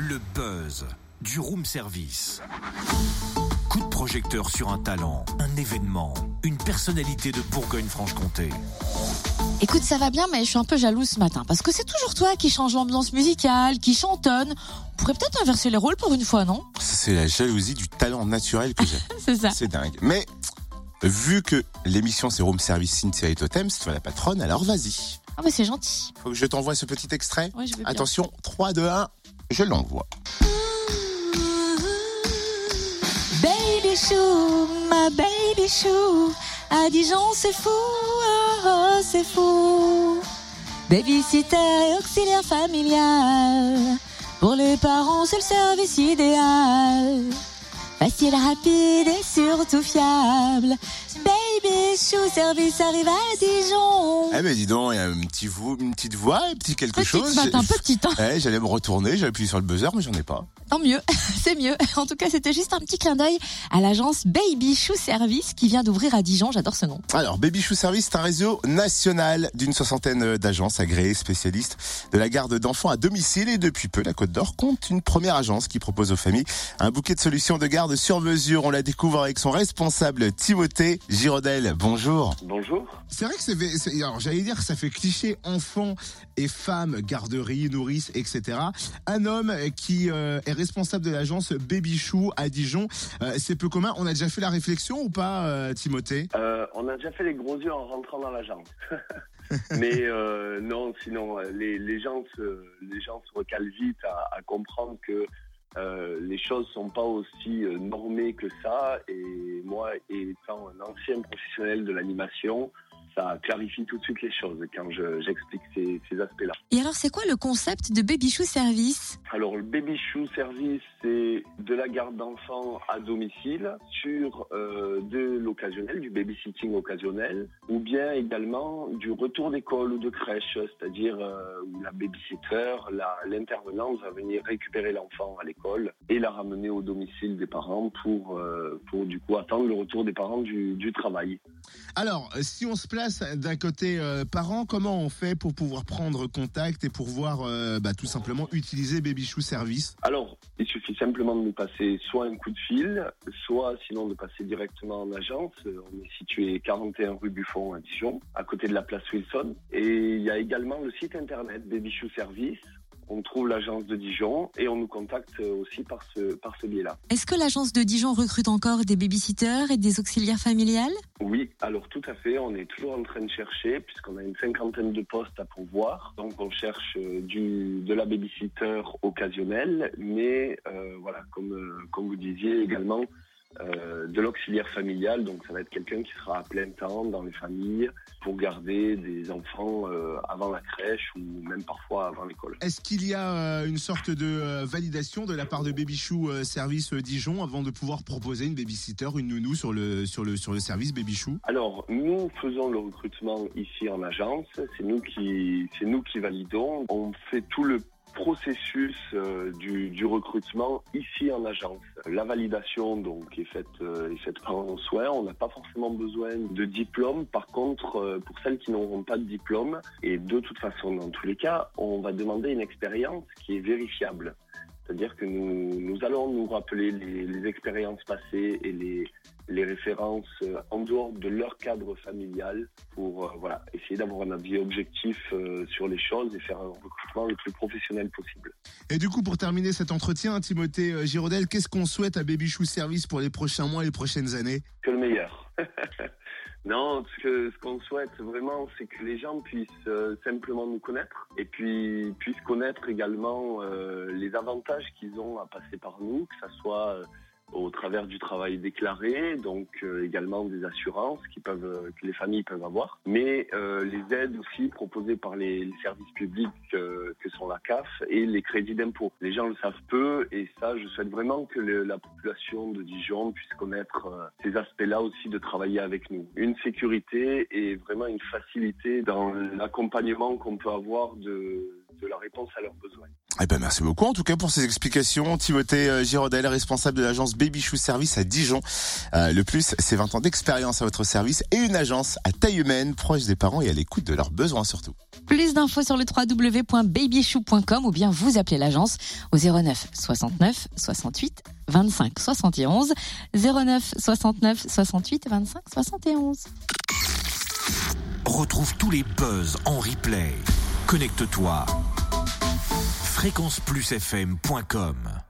Le buzz du room service. Coup de projecteur sur un talent, un événement, une personnalité de Bourgogne-Franche-Comté. Écoute, ça va bien, mais je suis un peu jalouse ce matin parce que c'est toujours toi qui change l'ambiance musicale, qui chantonne. On pourrait peut-être inverser les rôles pour une fois, non? C'est la jalousie du talent naturel que j'ai. C'est ça. C'est dingue. Mais vu que l'émission c'est Room Service Cynthia et Totem, c'est toi la patronne, alors vas-y. Ah bah c'est gentil. Faut que je t'envoie ce petit extrait. Ouais, je veux bien. Attention, 3, 2, 1, je l'envoie. Baby chou, ma baby chou, à Dijon c'est fou, oh, oh, c'est fou. Babysitter et auxiliaire familial, pour les parents c'est le service idéal. Facile, rapide et surtout fiable. Baby chou, service arrive à Dijon. Eh ben dis donc, il y a un petit vo- une petite voix, un petit quelque Petite chose. matin, petite. hein. Eh, J'allais me retourner, j'ai appuyé sur le buzzer, mais j'en ai pas. Tant mieux, c'est mieux. En tout cas, c'était juste un petit clin d'œil à l'agence Baby Shoe Service qui vient d'ouvrir à Dijon. J'adore ce nom. Alors, Baby Shoe Service, c'est un réseau national d'une soixantaine d'agences agréées spécialistes de la garde d'enfants à domicile. Et depuis peu, la Côte d'Or compte une première agence qui propose aux familles un bouquet de solutions de garde sur mesure. On la découvre avec son responsable Timothée Girodel. Bonjour. Bonjour. C'est vrai que c'est, alors j'allais dire que ça fait cliché enfants et femmes, garderie, nourrice, etc. Un homme qui euh, est responsable de l'agence Baby Chou à Dijon, euh, c'est peu commun. On a déjà fait la réflexion ou pas, euh, Timothée? Euh, on a déjà fait les gros yeux en rentrant dans l'agence. Mais euh, non, sinon, les, les, gens se, les gens se recalent vite à, à comprendre que euh, les choses sont pas aussi euh, normées que ça. Et moi, étant un ancien professionnel de l'animation, ça clarifie tout de suite les choses quand je- j'explique ces, ces aspects-là. Et alors, c'est quoi le concept de Baby Shoe Service? Alors, le Baby Shoe Service, c'est de la garde d'enfants à domicile sur euh, de l'occasionnel, du babysitting occasionnel, ou bien également du retour d'école ou de crèche, c'est-à-dire euh, où la babysitter, l'intervenante va venir récupérer l'enfant à l'école et la ramener au domicile des parents pour, euh, pour du coup attendre le retour des parents du, du travail. Alors, euh, si on se place d'un côté euh, parent, comment on fait pour pouvoir prendre contact et pour voir euh, bah, tout simplement utiliser Baby Chou Service? Alors, il suffit simplement de nous passer soit un coup de fil, soit sinon de passer directement en agence. On est situé 41 rue Buffon à Dijon, à côté de la place Wilson. Et il y a également le site internet Baby Shoe Service. On trouve l'agence de Dijon et on nous contacte aussi par ce, par ce biais-là. Est-ce que l'agence de Dijon recrute encore des babysitters et des auxiliaires familiales? Oui, alors tout à fait. On est toujours en train de chercher puisqu'on a une cinquantaine de postes à pourvoir. Donc on cherche euh, du, de la babysitter occasionnelle, mais euh, voilà, comme, euh, comme vous disiez également, euh, de l'auxiliaire familial. Donc ça va être quelqu'un qui sera à plein temps dans les familles pour garder des enfants euh, avant la crèche ou même parfois avant l'école. Est-ce qu'il y a euh, une sorte de validation de la part de Baby Chou Service Dijon avant de pouvoir proposer une babysitter, une nounou sur le, sur le, sur le service Baby Chou Alors, nous faisons le recrutement ici en agence. C'est nous qui, c'est nous qui validons. On fait tout le processus euh, du, recrutement ici en agence. La validation donc est faite, euh, est faite par soins. On n'a pas forcément besoin de diplôme. Par contre, euh, pour celles qui n'auront pas de diplôme, et de toute façon dans tous les cas, on va demander une expérience qui est vérifiable. C'est-à-dire que nous, nous allons nous rappeler les expériences passées et les, les références euh, en dehors de leur cadre familial pour euh, voilà, essayer d'avoir un avis objectif euh, sur les choses et faire un recrutement le plus professionnel possible. Et du coup, pour terminer cet entretien, Timothée Girodel, qu'est-ce qu'on souhaite à Baby Chou Service pour les prochains mois et les prochaines années? Que le meilleur. non, ce que ce qu'on souhaite vraiment, c'est que les gens puissent euh, simplement nous connaître et puis puissent connaître également euh, les avantages qu'ils ont à passer par nous, que ça soit euh, au travers du travail déclaré, donc euh, également des assurances qui peuvent, euh, que les familles peuvent avoir, mais euh, les aides aussi proposées par les, les services publics euh, que sont la CAF et les crédits d'impôt. Les gens le savent peu et ça, je souhaite vraiment que le- la population de Dijon puisse connaître euh, ces aspects-là aussi de travailler avec nous. Une sécurité et vraiment une facilité dans l'accompagnement qu'on peut avoir de, de la réponse à leurs besoins. Eh ben, merci beaucoup en tout cas pour ces explications. Timothée euh, Giraudet, responsable de l'agence Baby Shoe Service à Dijon. Euh, le plus, c'est 20 ans d'expérience à votre service et une agence à taille humaine, proche des parents et à l'écoute de leurs besoins surtout. Plus d'infos sur le www.babyshoe.com ou bien vous appelez l'agence au 09 69 68 25 71 09 69 68 25 71. Retrouve tous les buzz en replay. Connecte-toi. fréquenceplusfm.com